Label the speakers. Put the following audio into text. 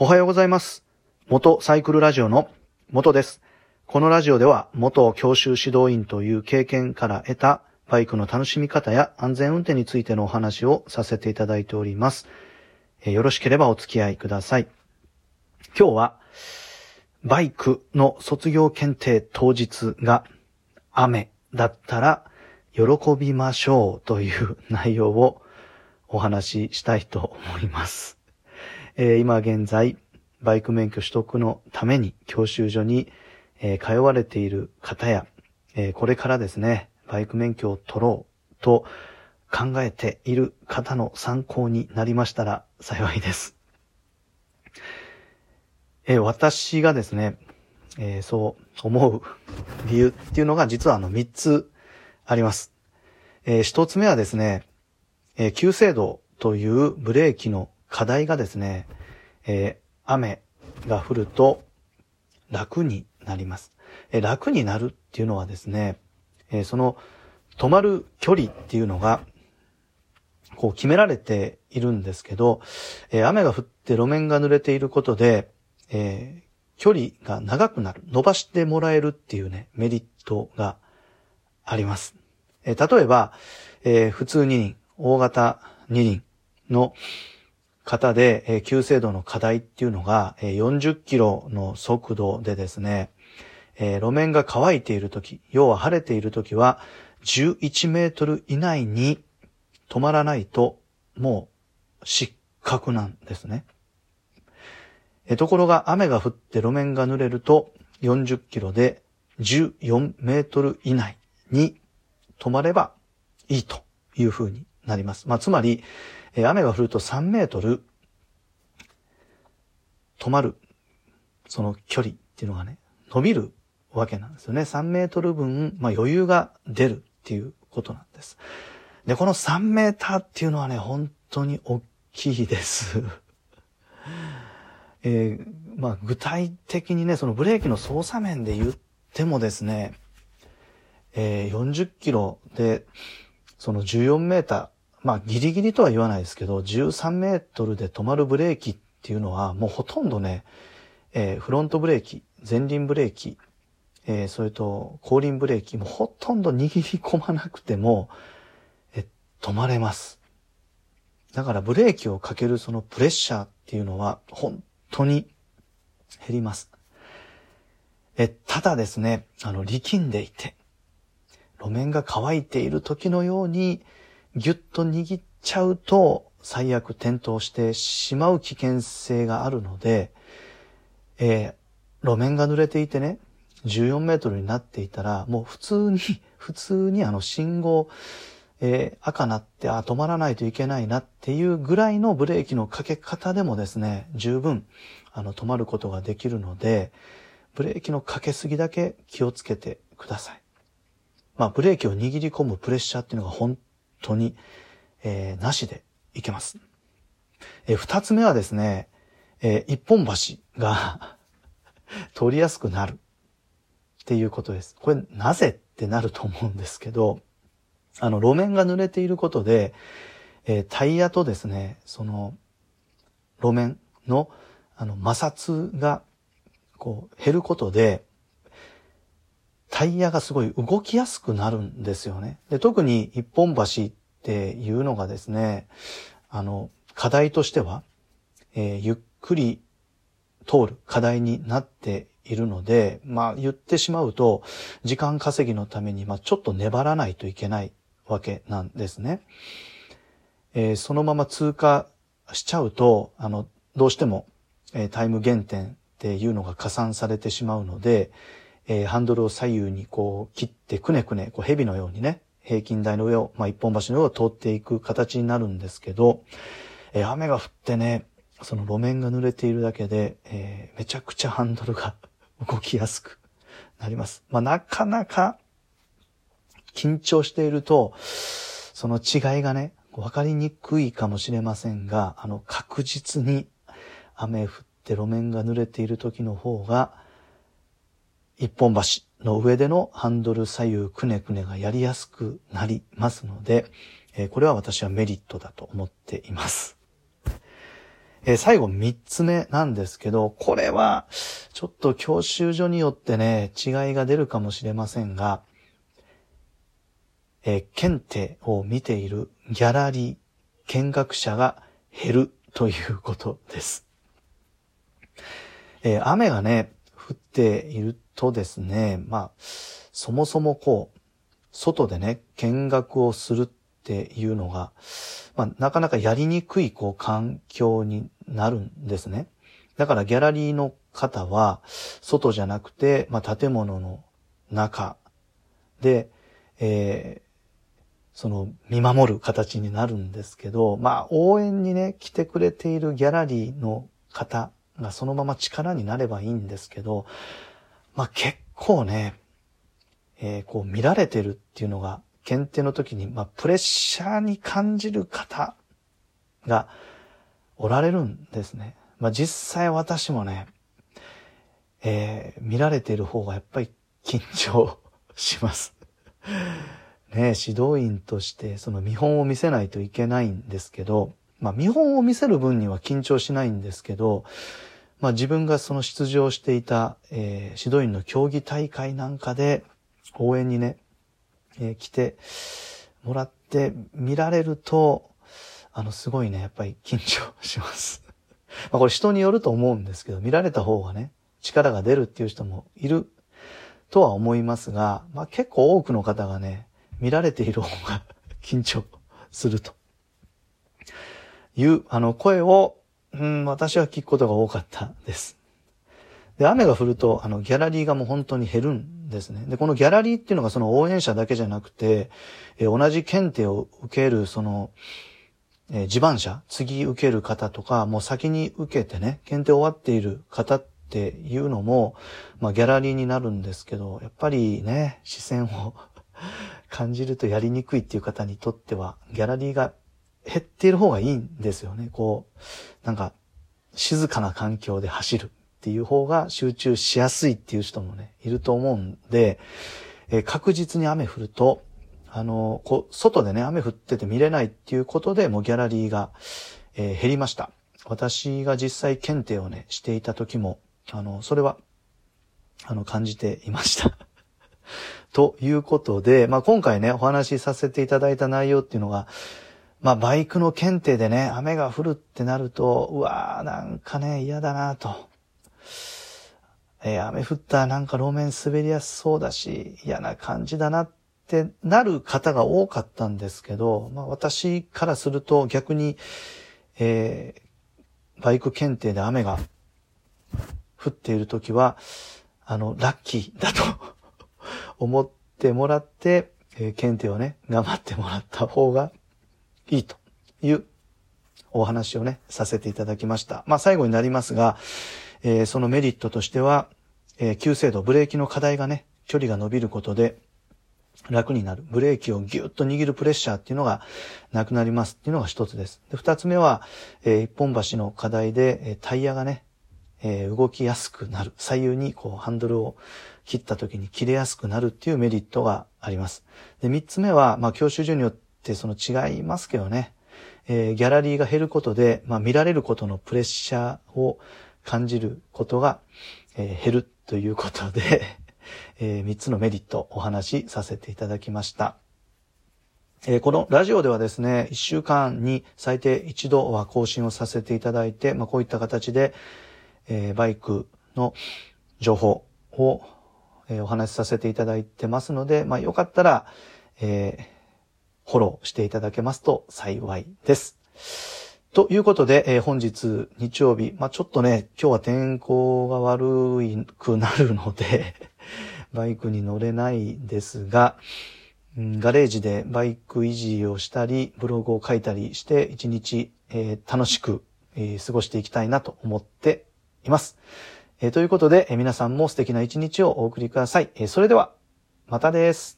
Speaker 1: おはようございます。元サイクルラジオの元です。このラジオでは元教習指導員という経験から得たバイクの楽しみ方や安全運転についてのお話をさせていただいております。えよろしければお付き合いください。今日はバイクの卒業検定当日が雨だったら喜びましょうという内容をお話ししたいと思います。えー今現在、バイク免許取得のために教習所に、えー通われている方や、えーこれからですね、バイク免許を取ろうと考えている方の参考になりましたら幸いです。え私がですね、えそう思う理由っていうのが実はあの3つあります。え1つ目はですね、えー急制動というブレーキの課題がですね、えー雨が降ると楽になります。えー楽になるっていうのはですね、えーその止まる距離っていうのが、こう決められているんですけど、え雨が降って路面が濡れていることで、え距離が長くなる、伸ばしてもらえるっていうね、メリットがあります。え例えば、え普通二輪、大型二輪の方で、えー急制度の課題っていうのが、えー40キロの速度でですね、えー路面が乾いているとき、要は晴れているときは、11メートル以内に止まらないと、もう失格なんですね。えところが雨が降って路面が濡れると、40キロで14メートル以内に止まればいいという風になります。まあ、つまり、え雨が降ると3メートル止まる、その距離っていうのがね、伸びるわけなんですよね。3メートル分、まあ、余裕が出るっていうことなんです。で、この3メーターっていうのはね、本当に大きいです。えーまあ、具体的にね、そのブレーキの操作面で言ってもですね、えー40キロで、その14メーター、まあギリギリとは言わないですけど、13メートルで止まるブレーキっていうのは、もうほとんどね、えーフロントブレーキ、前輪ブレーキ、えーそれと後輪ブレーキ、もうほとんど握り込まなくても、え止まれます。だからブレーキをかけるそのプレッシャーっていうのは本当に減ります。え、ただですね、あの、力んでいて、路面が乾いている時のようにギュッと握っちゃうと最悪転倒してしまう危険性があるので、えー路面が濡れていてね、14メートルになっていたら、もう普通に、普通にあの信号、えー赤なって、あ、止まらないといけないなっていうぐらいのブレーキのかけ方でもですね、十分、あの、止まることができるので、ブレーキのかけすぎだけ気をつけてください。まあ、ブレーキを握り込むプレッシャーっていうのが本当に、えーなしでいけます。えー二つ目はですね、えー一本橋が 通りやすくなるっていうことです。これなぜってなると思うんですけど、あの、路面が濡れていることで、えータイヤとですね、その、路面の、あの、摩擦が、こう、減ることで、タイヤがすごい動きやすくなるんですよね。で、特に一本橋っていうのがですね、あの、課題としては、えーゆっくり通る課題になっているので、まあ言ってしまうと、時間稼ぎのために、まあちょっと粘らないといけないわけなんですね。えーそのまま通過しちゃうと、あの、どうしても、えータイム減点っていうのが加算されてしまうので、えーハンドルを左右にこう切ってくねくね、こう蛇のようにね、平均台の上を、まあ一本橋の上を通っていく形になるんですけど、えー雨が降ってね、その路面が濡れているだけで、えーめちゃくちゃハンドルが 動きやすくなります。まあなかなか緊張していると、その違いがね、わかりにくいかもしれませんが、あの確実に雨降って路面が濡れている時の方が、一本橋の上でのハンドル左右くねくねがやりやすくなりますので、えこれは私はメリットだと思っています。え、最後三つ目なんですけど、これは、ちょっと教習所によってね、違いが出るかもしれませんが、え、検定を見ているギャラリー、見学者が減るということです。え、雨がね、降っているとですね、まあ、そもそもこう、外でね、見学をするっていうのが、まあ、なかなかやりにくい、こう、環境になるんですね。だからギャラリーの方は、外じゃなくて、まあ、建物の中で、えー、その、見守る形になるんですけど、まあ、応援にね、来てくれているギャラリーの方がそのまま力になればいいんですけど、まあ、結構ね、えー、こう見られてるっていうのが、検定の時に、まあ、プレッシャーに感じる方がおられるんですね。まあ、実際私もね、えー、見られてる方がやっぱり緊張します。ね、指導員としてその見本を見せないといけないんですけど、まあ見本を見せる分には緊張しないんですけど、まあ自分がその出場していた、えー、指導員の競技大会なんかで応援にね、えー、来てもらって見られると、あのすごいね、やっぱり緊張します。まあこれ人によると思うんですけど、見られた方がね、力が出るっていう人もいるとは思いますが、まあ結構多くの方がね、見られている方が 緊張するという、あの、声を、うん、私は聞くことが多かったです。で、雨が降ると、あの、ギャラリーがもう本当に減るんですね。で、このギャラリーっていうのがその応援者だけじゃなくて、え同じ検定を受ける、その、え地盤者、次受ける方とか、もう先に受けてね、検定終わっている方っていうのも、まあ、ギャラリーになるんですけど、やっぱりね、視線を 感じるとやりにくいっていう方にとっては、ギャラリーが減っている方がいいんですよね。こう、なんか、静かな環境で走るっていう方が集中しやすいっていう人もね、いると思うんで、えー、確実に雨降ると、あの、こう、外でね、雨降ってて見れないっていうことで、もうギャラリーが、えー、減りました。私が実際検定をね、していた時も、あの、それは、あの、感じていました。ということで、まあ、今回ね、お話しさせていただいた内容っていうのが、まあ、バイクの検定でね、雨が降るってなると、うわー、なんかね、嫌だなと。えー、雨降ったらなんか路面滑りやすそうだし、嫌な感じだなってなる方が多かったんですけど、まあ、私からすると逆に、えー、バイク検定で雨が降っているときは、あの、ラッキーだと 思ってもらって、えー、検定をね、頑張ってもらった方がいいというお話をね、させていただきました。まあ最後になりますが、えー、そのメリットとしては、えー、急制度、ブレーキの課題がね、距離が伸びることで楽になる。ブレーキをギュッと握るプレッシャーっていうのがなくなりますっていうのが一つです。で二つ目は、えー、一本橋の課題で、えー、タイヤがね、えー、動きやすくなる。左右にこうハンドルを切った時に切れやすくなるっていうメリットがあります。で、三つ目は、まあ、教習所によってその違いますけどね、えー、ギャラリーが減ることで、まあ、見られることのプレッシャーを感じることが、えー、減るということで えー、三つのメリットをお話しさせていただきました。えー、このラジオではですね、一週間に最低一度は更新をさせていただいて、まあ、こういった形で、えー、バイクの情報をえー、お話しさせていただいてますので、まあ、よかったら、えー、フォローしていただけますと幸いです。ということで、えー、本日日曜日、まあ、ちょっとね、今日は天候が悪くなるので バイクに乗れないですが、ガレージでバイク維持をしたり、ブログを書いたりして、一日、えー、楽しく、えー、過ごしていきたいなと思っています。え、ということで、え、皆さんも素敵な一日をお送りください。え、それでは、またです。